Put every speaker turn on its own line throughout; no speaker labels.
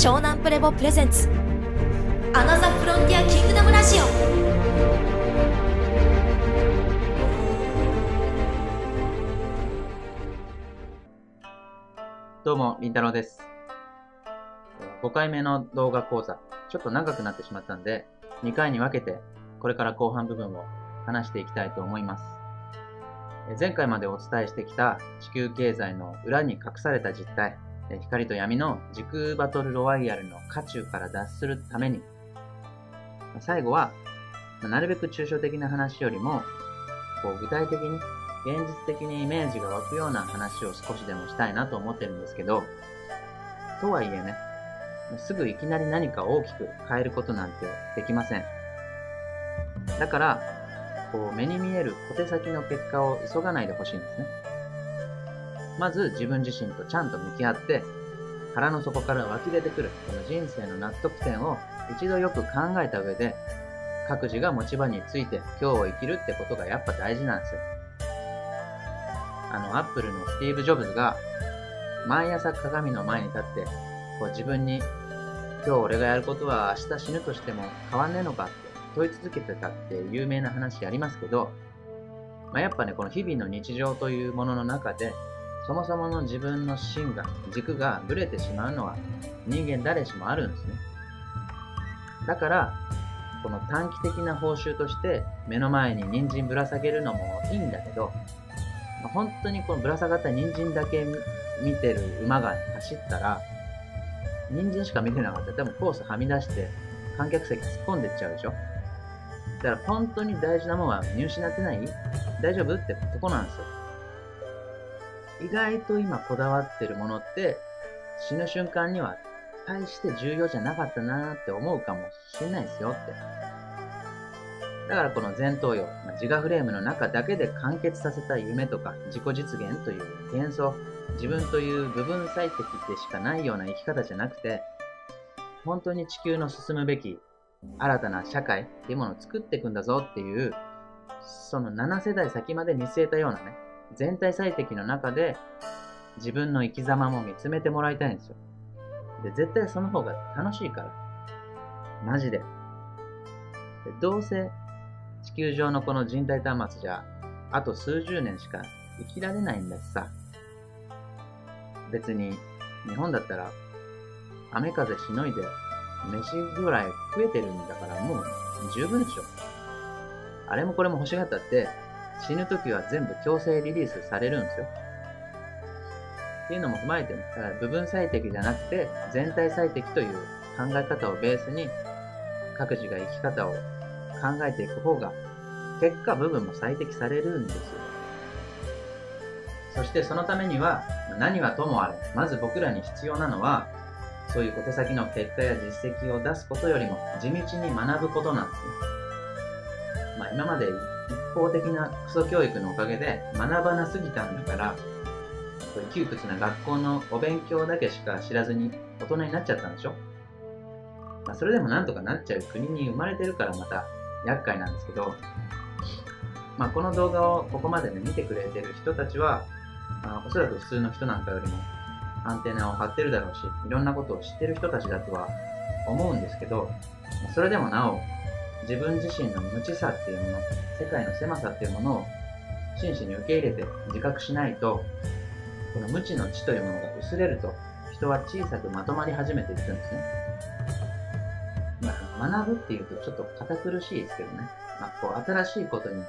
湘南プレボプレゼンツアナザフロンティアキングダムラジオ
どうも、りんたろうです。5回目の動画講座、ちょっと長くなってしまったんで、2回に分けて、これから後半部分を話していきたいと思います。前回までお伝えしてきた地球経済の裏に隠された実態、光と闇の時空バトルロワイヤルの渦中から脱するために、最後は、なるべく抽象的な話よりも、こう具体的に現実的にイメージが湧くような話を少しでもしたいなと思ってるんですけど、とはいえね、すぐいきなり何か大きく変えることなんてできません。だから、こう目に見える小手先の結果を急がないでほしいんですね。まず自分自身とちゃんと向き合って、腹の底から湧き出てくるこの人生の納得点を一度よく考えた上で、各自が持ち場について今日を生きるってことがやっぱ大事なんですよ。あの、アップルのスティーブ・ジョブズが、毎朝鏡の前に立って、こう自分に、今日俺がやることは明日死ぬとしても変わんねえのかって問い続けてたって有名な話ありますけど、まあ、やっぱね、この日々の日常というものの中で、そもそもの自分の芯が、軸がブレてしまうのは人間誰しもあるんですね。だから、この短期的な報酬として目の前に人参ぶら下げるのもいいんだけど、本当にこのぶら下がった人参だけ見てる馬が走ったら、人参しか見てなかったら多分コースはみ出して観客席突っ込んでっちゃうでしょだから本当に大事なものは見失ってない？大丈夫？ってとこなんですよ。意外と今こだわってるものって死ぬ瞬間には大して重要じゃなかったなーって思うかもしれないですよって。だからこの前頭葉、まあ、自我フレームの中だけで完結させた夢とか自己実現という幻想、自分という部分最適でしかないような生き方じゃなくて、本当に地球の進むべき新たな社会っていうものを作っていくんだぞっていう、その7世代先まで見据えたようなね、全体最適の中で自分の生き様も見つめてもらいたいんですよ。で、絶対その方が楽しいから。マジで。でどうせ地球上のこの人体端末じゃ、あと数十年しか生きられないんだしさ。別に、日本だったら、雨風しのいで、飯ぐらい食えてるんだからもう十分でしょ。あれもこれも欲しがったって、死ぬ時は全部強制リリースされるんですよ。っていうのも踏まえてね、だ部分最適じゃなくて、全体最適という考え方をベースに、各自が生き方を考えていく方が、結果部分も最適されるんですよ。そしてそのためには、何はともあれ、まず僕らに必要なのは、そういう小手先の結果や実績を出すことよりも、地道に学ぶことなんですね。まあ今まで一方的なクソ教育のおかげで学ばなすぎたんだから、これ窮屈な学校のお勉強だけしか知らずに大人になっちゃったんでしょ？まあそれでもなんとかなっちゃう国に生まれてるからまた厄介なんですけど、まあ、この動画をここまでね、見てくれてる人たちは、まあ、おそらく普通の人なんかよりもアンテナを張ってるだろうし、いろんなことを知ってる人たちだとは思うんですけど、それでもなお、自分自身の無知さっていうもの、世界の狭さっていうものを真摯に受け入れて自覚しないと、この無知の知というものが薄れると、人は小さくまとまり始めていくんですね。まあ、学ぶっていうとちょっと堅苦しいですけどね。まあ、こう、新しいことに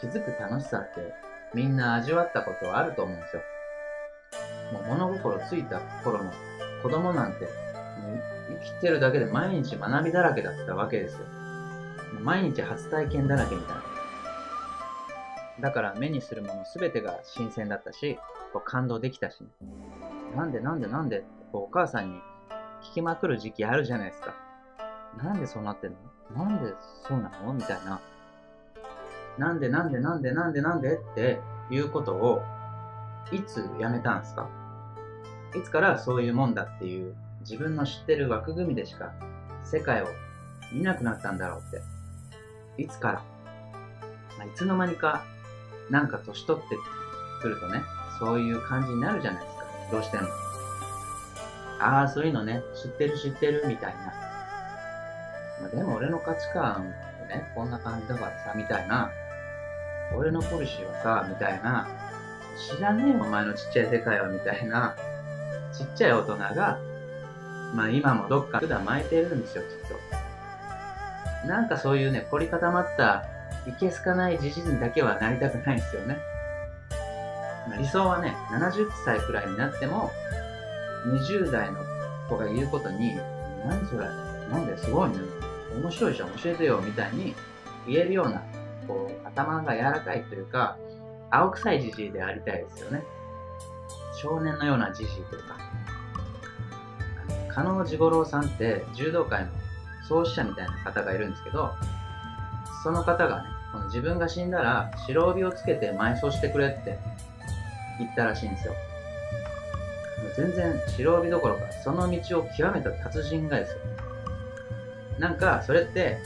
気づく楽しさってみんな味わったことはあると思うんですよ。もう物心ついた頃の子供なんて、生きてるだけで毎日学びだらけだったわけですよ。毎日初体験だらけみたいな。だから目にするもの全てが新鮮だったし、こう感動できたし、ね、なんでなんでなんでってこうお母さんに聞きまくる時期あるじゃないですか。なんでそうなってんの？なんでそうなの？みたいな。なんでなんでなんでなんでなんでっていうことをいつやめたんですか？いつからそういうもんだっていう自分の知ってる枠組みでしか世界を見なくなったんだろうって。いつから、まあ、いつの間にかなんか年取ってくるとね、そういう感じになるじゃないですか。どうしても。ああ、そういうのね、知ってる知ってるみたいな。まあ、でも俺の価値観ね、こんな感じだからさ、みたいな。俺のポリシーはさ、みたいな。知らねえよ、お前のちっちゃい世界は、みたいな。ちっちゃい大人が、まあ今もどっか普段巻いてるんですよ、きっと。なんかそういうね、凝り固まった、いけすかないじじにだけはなりたくないんですよね。まあ、理想はね、70歳くらいになっても、20代の子が言うことに、何それなんですごいね。面白いじゃん、教えてよ、みたいに言えるような、こう、頭が柔らかいというか、青臭いじじいでありたいですよね。少年のようなじじいというか。加納治五郎さんって柔道界の創始者みたいな方がいるんですけど、その方がね、この自分が死んだら白帯をつけて埋葬してくれって言ったらしいんですよ。もう全然白帯どころか、その道を極めた達人がですよ。なんか、それって、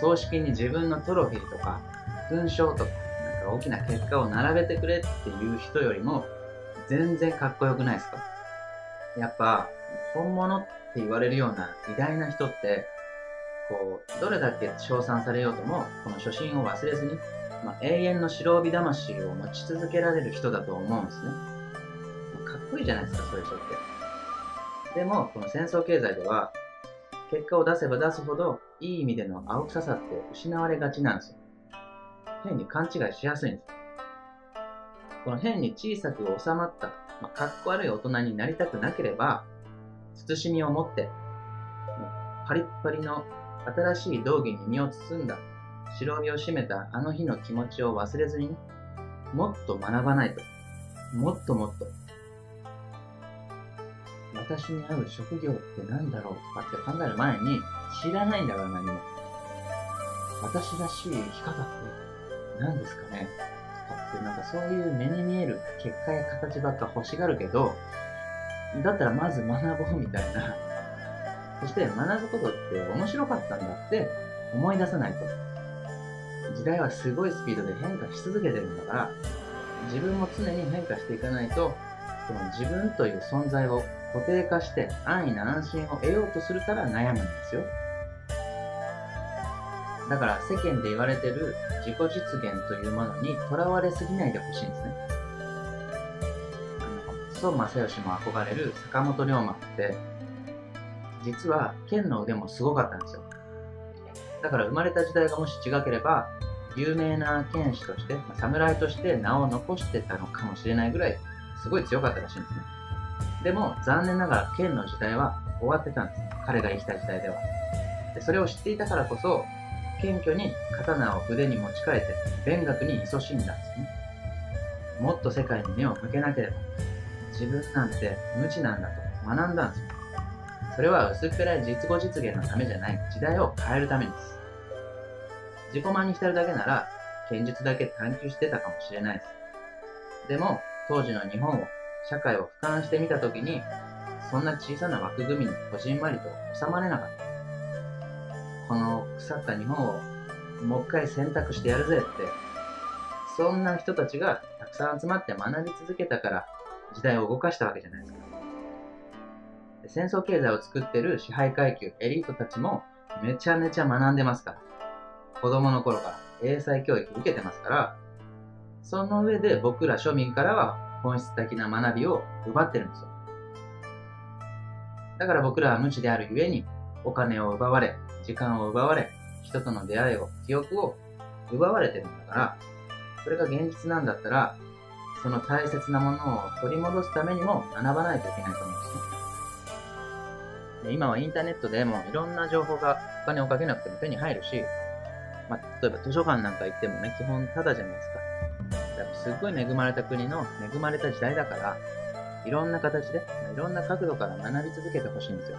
葬式に自分のトロフィーとか、勲章とか、なんか大きな結果を並べてくれっていう人よりも、全然かっこよくないですか？やっぱ、本物って言われるような偉大な人って、こう、どれだけ称賛されようとも、この初心を忘れずに、まあ、永遠の白帯魂を持ち続けられる人だと思うんですね。かっこいいじゃないですか、そういう人って。でも、この戦争経済では、結果を出せば出すほど、いい意味での青臭さって失われがちなんですよ。変に勘違いしやすいんです。この変に小さく収まった、まあ、かっこ悪い大人になりたくなければ、慎みを持って、パリッパリの新しい道着に身を包んだ、白帯を締めたあの日の気持ちを忘れずにね、もっと学ばないと。もっともっと私に合う職業って何だろうとかって考える前に、知らないんだから何も。私らしい生き方って何ですかねとかってなんかそういう目に見える結果や形ばっか欲しがるけど、だったらまず学ぼうみたいな。そして学ぶことって面白かったんだって思い出さないと。時代はすごいスピードで変化し続けてるんだから、自分も常に変化していかないと、この自分という存在を固定化して安易な安心を得ようとするから悩むんですよ。だから世間で言われてる自己実現というものにとらわれすぎないでほしいんですね。あの、孫正義も憧れる坂本龍馬って、実は剣の腕もすごかったんですよ。だから生まれた時代がもし違ければ、有名な剣士として、侍として名を残してたのかもしれないぐらい、すごい強かったらしいんですね。でも、残念ながら剣の時代は終わってたんです。彼が生きた時代では。でそれを知っていたからこそ、謙虚に刀を筆に持ち替えて、勉学に勤しんだんですね。もっと世界に目を向けなければ、自分なんて無知なんだと学んだんですよ。それは薄っぺらい実語実現のためじゃない、時代を変えるためです。自己満に浸るだけなら、剣術だけ探求してたかもしれないです。でも、当時の日本を社会を俯瞰してみたときに、そんな小さな枠組みにこじんまりと収まれなかった。この腐った日本をもう一回選択してやるぜって、そんな人たちがたくさん集まって学び続けたから時代を動かしたわけじゃないですか。戦争経済を作ってる支配階級、エリートたちもめちゃめちゃ学んでますから。子供の頃から英才教育受けてますから、その上で僕ら庶民からは本質的な学びを奪ってるんですよ。だから僕らは無知であるゆえに、お金を奪われ、時間を奪われ、人との出会いを、記憶を奪われてるんだから、それが現実なんだったら、その大切なものを取り戻すためにも学ばないといけないと思うんですね。で今はインターネットでもいろんな情報がお金をかけなくても手に入るし、まあ、例えば図書館なんか行ってもね、基本タダじゃないですか。すっごい恵まれた国の恵まれた時代だから、いろんな形で、いろんな角度から学び続けてほしいんですよ。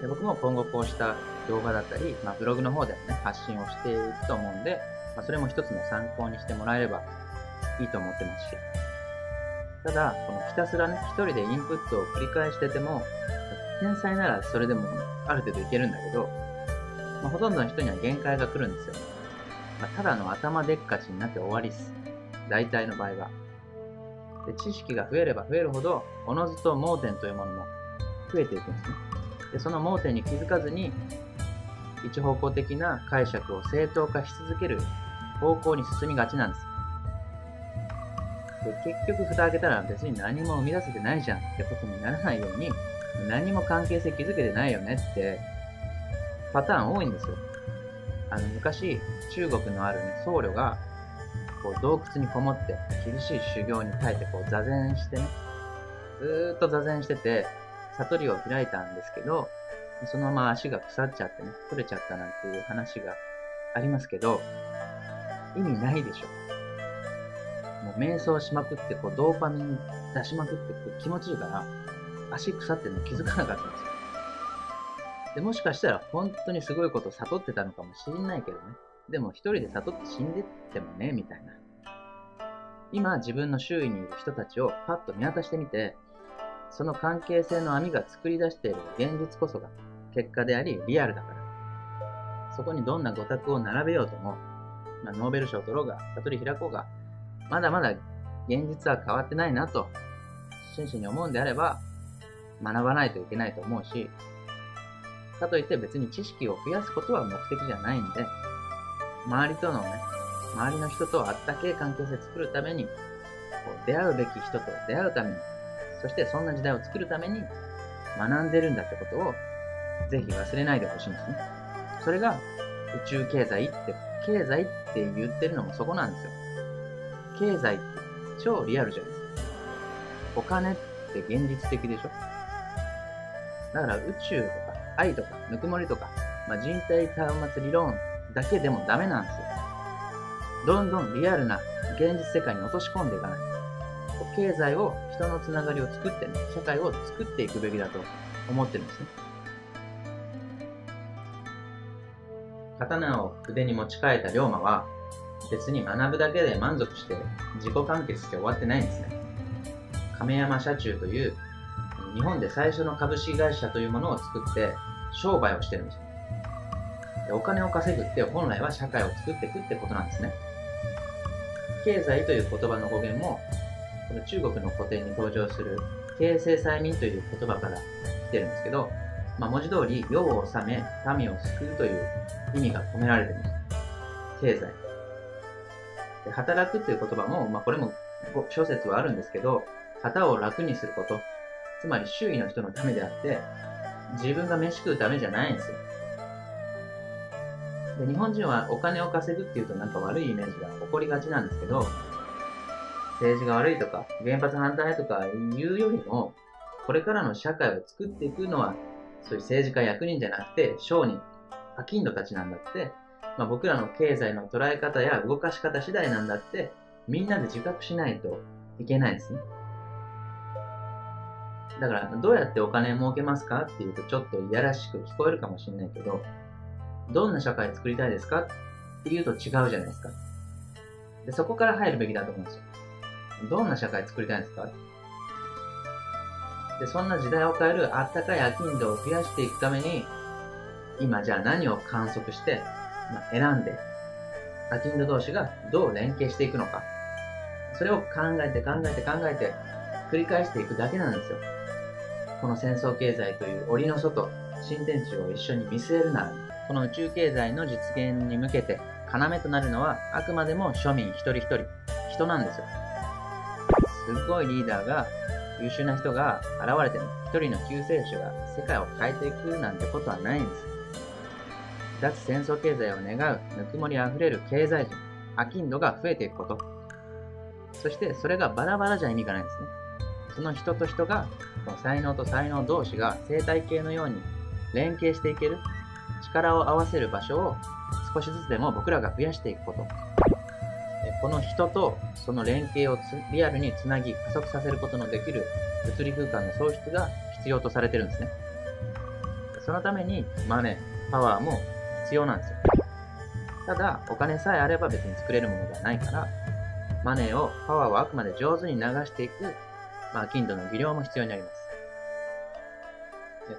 で僕も今後こうした動画だったり、まあ、ブログの方でもね、発信をしていくと思うんで、まあ、それも一つの参考にしてもらえればいいと思ってますし。ただ、このひたすらね、一人でインプットを繰り返してても、天才ならそれでもある程度いけるんだけど、まあ、ほとんどの人には限界が来るんですよ。まあ、ただの頭でっかちになって終わりっす。大体の場合は。で知識が増えれば増えるほど、おのずと盲点というものも増えていくんですね。で、その盲点に気づかずに、一方向的な解釈を正当化し続ける方向に進みがちなんです。で、結局蓋開けたら別に何も生み出せてないじゃんってことにならないように、何も関係性築けてないよねってパターン多いんですよ。あの、昔、中国のあるね、僧侶が、こう、洞窟にこもって、厳しい修行に耐えて、こう、座禅してね、ずーっと座禅してて、悟りを開いたんですけど、そのまま足が腐っちゃってね、取れちゃったなんていう話がありますけど、意味ないでしょ。もう瞑想しまくって、こう、ドーパミン出しまくってこう、気持ちいいから、足腐ってるの気づかなかったんですよ。で、もしかしたら本当にすごいこと悟ってたのかもしれないけどね。でも一人で悟って死んでってもね、みたいな。今自分の周囲にいる人たちをパッと見渡してみて、その関係性の網が作り出している現実こそが結果でありリアルだから。そこにどんな語卓を並べようとも、まあ、ノーベル賞を取ろうが、悟り開こうが、まだまだ現実は変わってないなと、真摯に思うんであれば、学ばないといけないと思うし、かといって別に知識を増やすことは目的じゃないんで、周りとのね、周りの人とあったけえ関係性作るために、こう出会うべき人と出会うために、そしてそんな時代を作るために学んでるんだってことを、ぜひ忘れないでほしいんですね。それが宇宙経済って、経済って言ってるのもそこなんですよ。経済って超リアルじゃないですか。お金って現実的でしょ？だから宇宙とか愛とか、ぬくもりとか、まあ、人体端末理論だけでもダメなんですよ。どんどんリアルな現実世界に落とし込んでいかない。経済を、人のつながりを作ってね、社会を作っていくべきだと思ってるんですね。刀を筆に持ち替えた龍馬は、別に学ぶだけで満足して自己完結して終わってないんですね。亀山社中という日本で最初の株式会社というものを作って商売をしてるんですよ。でお金を稼ぐって本来は社会を作っていくってことなんですね。経済という言葉の語源も、この中国の古典に登場する経済催眠という言葉から来てるんですけど、まあ、文字通り世を治め、民を救うという意味が込められてるんです。経済。で働くという言葉も、まあ、これも諸説はあるんですけど、旗を楽にすること、つまり周囲の人のためであって、自分が飯食うためじゃないんですよ。で日本人はお金を稼ぐっていうとなんか悪いイメージが起こりがちなんですけど、政治が悪いとか、原発反対とか言うよりも、これからの社会を作っていくのは、そういう政治家役人じゃなくて、商人、商人たちなんだって、まあ、僕らの経済の捉え方や動かし方次第なんだって、みんなで自覚しないといけないですね。だから、どうやってお金儲けますかっていうとちょっといやらしく聞こえるかもしれないけど、どんな社会作りたいですか？っていうと違うじゃないですか。で、そこから入るべきだと思うんですよ。どんな社会作りたいんですか？で、そんな時代を変えるあったかい飽きん度を増やしていくために、今じゃあ何を観測して、選んで、飽きん度同士がどう連携していくのか。それを考えて考えて考えて繰り返していくだけなんですよ。この戦争経済という檻の外、新天地を一緒に見据えるなら、この宇宙経済の実現に向けて要となるのはあくまでも庶民一人一人、人なんですよ。すごいリーダーが、優秀な人が現れても、一人の救世主が世界を変えていくなんてことはないんです。脱戦争経済を願う、ぬくもりあふれる経済人、飽きん度が増えていくこと。そしてそれがバラバラじゃ意味がないんですね。その人と人が、この才能と才能同士が生態系のように連携していける、力を合わせる場所を少しずつでも僕らが増やしていくこと。この人とその連携をリアルにつなぎ加速させることのできる物理空間の創出が必要とされてるんですね。そのためにマネ、パワーも必要なんですよ。ただ、お金さえあれば別に作れるものではないから、マネーを、パワーをあくまで上手に流していくまあ、金土の技量も必要になります。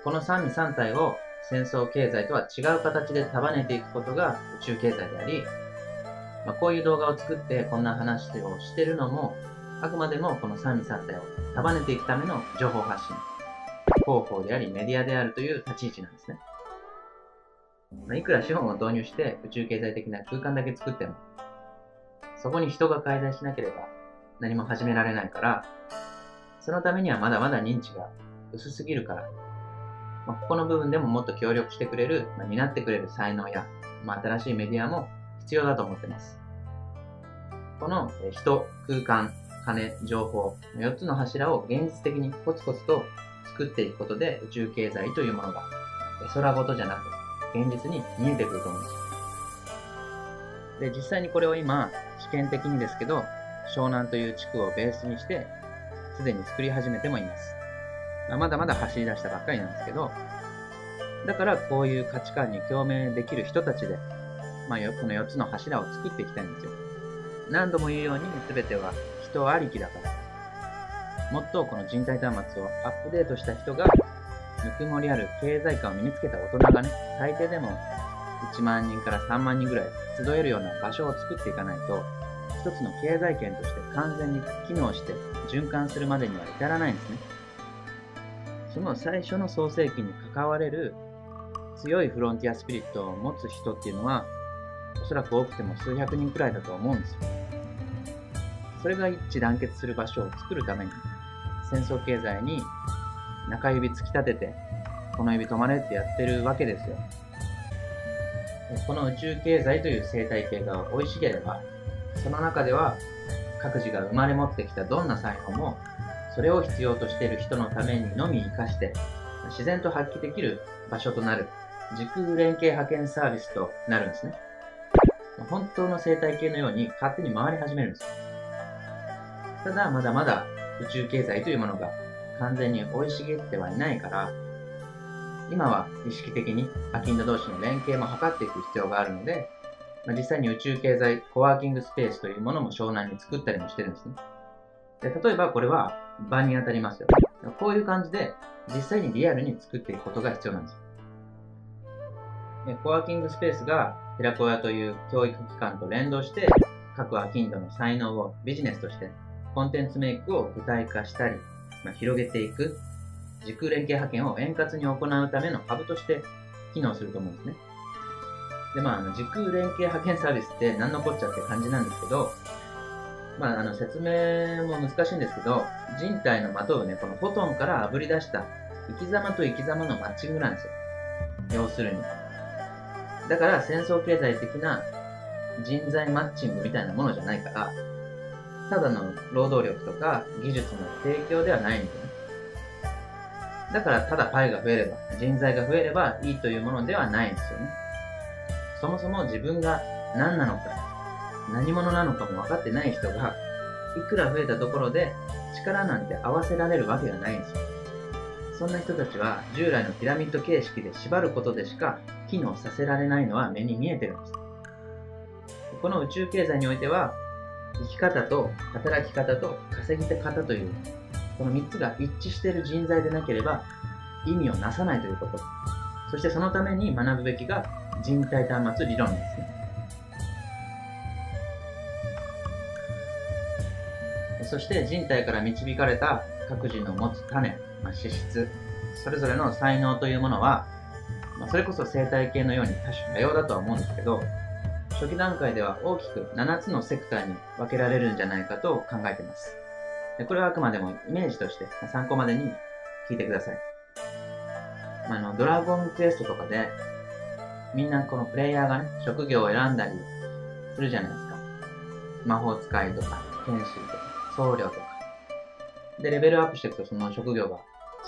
この三位三体を戦争経済とは違う形で束ねていくことが宇宙経済であり、まあ、こういう動画を作ってこんな話をしてるのも、あくまでもこの三位三体を束ねていくための情報発信、広報でありメディアであるという立ち位置なんですね。まあ、いくら資本を導入して宇宙経済的な空間だけ作っても、そこに人が介在しなければ何も始められないから、そのためにはまだまだ認知が薄すぎるから、まあ、ここの部分でももっと協力してくれる、まあ、担ってくれる才能や、まあ、新しいメディアも必要だと思ってます。この人、空間、金、情報、4つの柱を現実的にコツコツと作っていくことで宇宙経済というものが空ごとじゃなく現実に見えてくると思うんです。で、実際にこれを今、試験的にですけど、湘南という地区をベースにして、すでに作り始めてもいます。まだまだ走り出したばっかりなんですけど、だからこういう価値観に共鳴できる人たちで、まあ、この4つの柱を作っていきたいんですよ。何度も言うように全ては人ありきだから。もっとこの人体端末をアップデートした人が、ぬくもりある経済観を身につけた大人がね、最低でも1万人から3万人ぐらい集えるような場所を作っていかないと、一つの経済圏として完全に機能して循環するまでには至らないんですね。その最初の創世記に関われる強いフロンティアスピリットを持つ人っていうのは、おそらく多くても数百人くらいだと思うんですよ。それが一致団結する場所を作るために、戦争経済に中指突き立てて、この指止まれってやってるわけですよ。この宇宙経済という生態系が生い茂れば、その中では各自が生まれ持ってきたどんな才能も、それを必要としている人のためにのみ活かして、自然と発揮できる場所となる、時空連携派遣サービスとなるんですね。本当の生態系のように勝手に回り始めるんですよ。ただ、まだまだ宇宙経済というものが完全に生い茂ってはいないから、今は意識的にアキンド同士の連携も図っていく必要があるので、まあ、実際に宇宙経済コワーキングスペースというものも湘南に作ったりもしてるんですね。で例えばこれは場に当たりますよ。こういう感じで実際にリアルに作っていくことが必要なんです。でコワーキングスペースが寺子屋という教育機関と連動して各アキンドの才能をビジネスとしてコンテンツメイクを具体化したり、まあ、広げていく時空連携派遣を円滑に行うためのハブとして機能すると思うんですね。で、まあ、あの時空連携派遣サービスって何のこっちゃって感じなんですけど、まあ、あの説明も難しいんですけど、人体のまとうね、このフォトンから炙り出した生き様と生き様のマッチングなんですよ。要するに。だから戦争経済的な人材マッチングみたいなものじゃないから、ただの労働力とか技術の提供ではないんです。だからただパイが増えれば、人材が増えればいいというものではないんですよね。そもそも自分が何なのか、何者なのかも分かってない人が、いくら増えたところで力なんて合わせられるわけがないんですよ。そんな人たちは従来のピラミッド形式で縛ることでしか機能させられないのは目に見えてるんです。この宇宙経済においては、生き方と働き方と稼ぎ方という、この3つが一致している人材でなければ意味をなさないということ。そしてそのために学ぶべきが人体端末理論ですね。そして人体から導かれた各自の持つ種、まあ、資質、それぞれの才能というものは、まあ、それこそ生態系のように多種多様だとは思うんですけど、初期段階では大きく7つのセクターに分けられるんじゃないかと考えています。これはあくまでもイメージとして参考までに聞いてください。あの、ドラゴンクエストとかで、みんなこのプレイヤーがね、職業を選んだりするじゃないですか。魔法使いとか、天使とか、僧侶とか。で、レベルアップしていくとその職業が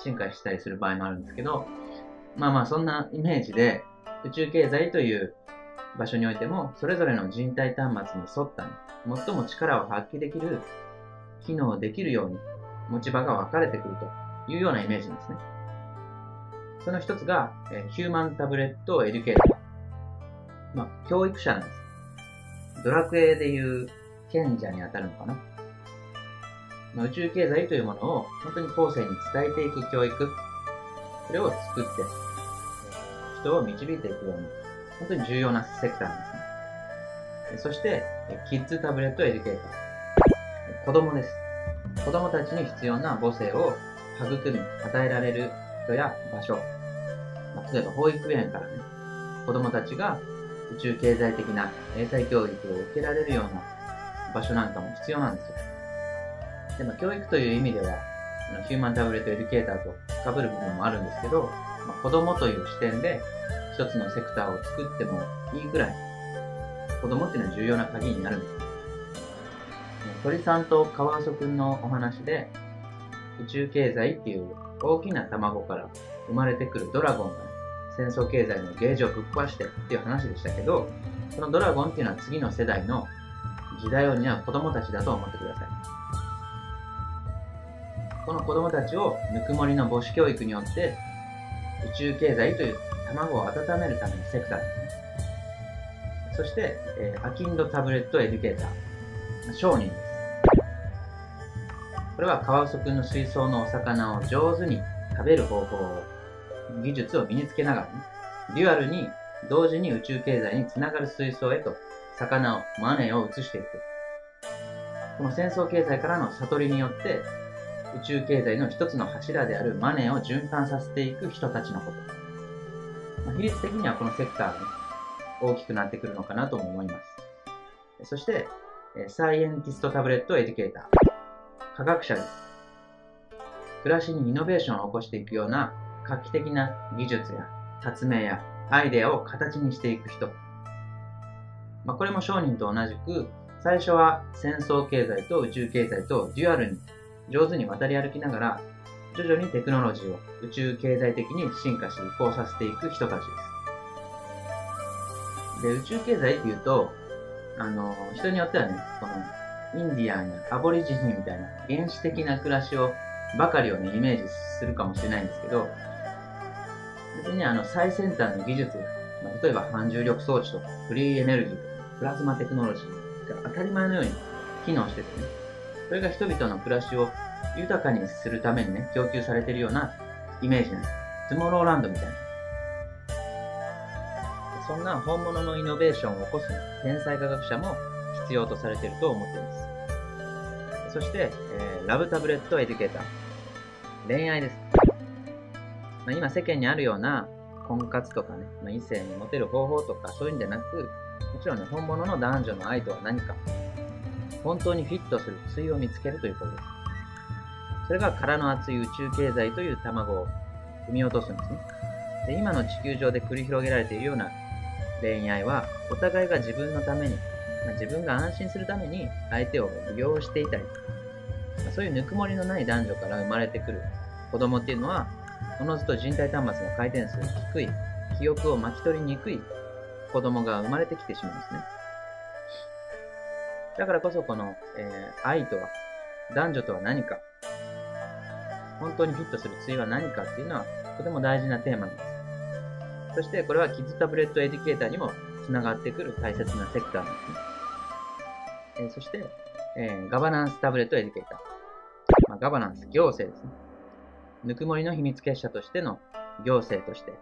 進化したりする場合もあるんですけど、まあまあそんなイメージで、宇宙経済という場所においても、それぞれの人体端末に沿った、最も力を発揮できる、機能できるように、持ち場が分かれてくるというようなイメージですね。その一つが、えヒューマンタブレットエデュケーター。まあ、教育者なんです。ドラクエでいう賢者に当たるのかな。まあ、宇宙経済というものを本当に後世に伝えていく教育。それを作って、人を導いていくように本当に重要なセクターなんですね。そして、キッズタブレットエデュケーター。子供です。子供たちに必要な母性を育み、与えられる人や場所。例えば保育園からね、子供たちが宇宙経済的な英才教育を受けられるような場所なんかも必要なんですよ。でも教育という意味では、ヒューマンタブレットエデュケーターと被る部分もあるんですけど、まあ、子供という視点で一つのセクターを作ってもいいぐらい、子供っていうのは重要な鍵になるんです。鳥さんとカワウソくんのお話で、宇宙経済っていう大きな卵から生まれてくるドラゴンが、戦争経済のゲージをぶっ壊してっていう話でしたけど、そのドラゴンっていうのは次の世代の時代を担う子供たちだと思ってください。この子供たちをぬくもりの母子教育によって宇宙経済という卵を温めるためのセクターね。そして、えー、アキンドタブレットエデュケーター、商人。これはカワウソくんの水槽のお魚を上手に食べる方法を、技術を身につけながらね、デュアルに同時に宇宙経済につながる水槽へと魚を、マネーを移していく。この戦争経済からの悟りによって宇宙経済の一つの柱であるマネーを循環させていく人たちのこと。まあ、比率的にはこのセクターが、ね、大きくなってくるのかなと思います。そして、サイエンティストタブレットエデュケーター。科学者です。暮らしにイノベーションを起こしていくような画期的な技術や発明やアイデアを形にしていく人。まあ、これも商人と同じく、最初は戦争経済と宇宙経済とデュアルに上手に渡り歩きながら、徐々にテクノロジーを宇宙経済的に進化し移行させていく人たちです。で、宇宙経済っていうと、あの、人によってはね、この、インディアンやアボリジニみたいな原始的な暮らしを、ばかりをね、イメージするかもしれないんですけど、別にあの、最先端の技術、まあ、例えば反重力装置とか、フリーエネルギーとか、プラズマテクノロジーが当たり前のように機能しててね、それが人々の暮らしを豊かにするためにね、供給されているようなイメージなんです。トゥモローランドみたいな。そんな本物のイノベーションを起こす天才科学者も必要とされていると思っています。そして、えー、ラブタブレットエデュケーター。恋愛です。まあ、今世間にあるような婚活とかね、まあ、異性にモテる方法とかそういうんじゃなく、もちろんね、本物の男女の愛とは何か、本当にフィットする対を見つけるということです。それが殻の厚い宇宙経済という卵を産み落とすんですね。で今の地球上で繰り広げられているような恋愛は、お互いが自分のために、ま、自分が安心するために相手を利用していたり、まあ、そういうぬくもりのない男女から生まれてくる子供っていうのは、おのずと人体端末の回転数が低い、記憶を巻き取りにくい子供が生まれてきてしまうんですね。だからこそこの、えー、愛とは、男女とは何か、本当にフィットする対は何かっていうのは、とても大事なテーマです。そして、これはキッズタブレットエデュケーターにも繋がってくる大切なセクターなんですね。え、そして、え、ガバナンスタブレットエデュケーター。まあ、ガバナンス、行政ですね。ぬくもりの秘密結社としての行政として、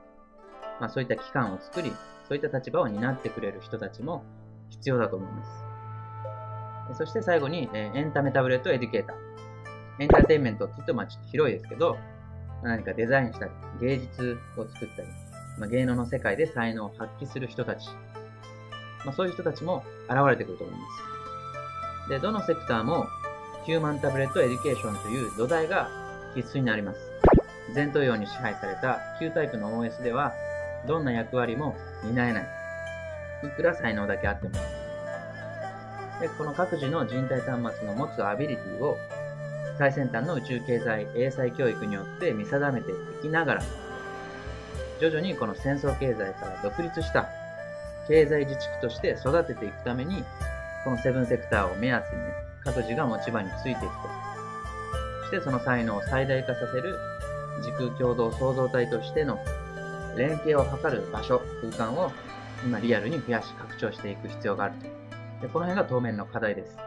まあ、そういった機関を作り、そういった立場を担ってくれる人たちも必要だと思います。そして最後に、えエンタメタブレットエデュケーター。エンターテインメントって言うと、まあちょっと広いですけど、何かデザインしたり、芸術を作ったり、まあ、芸能の世界で才能を発揮する人たち。まあそういう人たちも現れてくると思います。で、どのセクターも、ヒューマンタブレットエデュケーションという土台が必須になります。前頭葉に支配された旧タイプの OS では、どんな役割も担えない。いくら才能だけあっても。で、この各自の人体端末の持つアビリティを最先端の宇宙経済英才教育によって見定めていきながら、徐々にこの戦争経済から独立した経済自治区として育てていくために、このセブンセクターを目安にね、各自が持ち場についていくと。そしてその才能を最大化させる時空共同創造体としての連携を図る場所、空間を今リアルに増やし拡張していく必要があると。でこの辺が当面の課題です。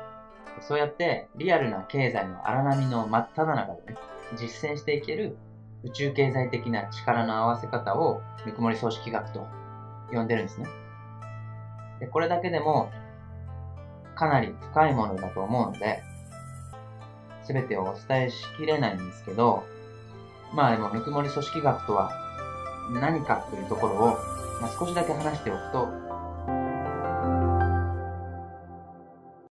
そうやってリアルな経済の荒波の真っ只中でね、実践していける宇宙経済的な力の合わせ方をぬくもり組織学と呼んでるんですね。でこれだけでもかなり深いものだと思うので、すべてをお伝えしきれないんですけど、まあでも、ぬくもり組織学とは何かというところを、まあ、少しだけ話しておくと、